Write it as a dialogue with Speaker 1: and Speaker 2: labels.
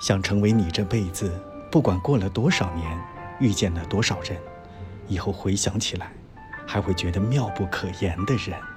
Speaker 1: 想成为你这辈子不管过了多少年遇见了多少人以后回想起来还会觉得妙不可言的人。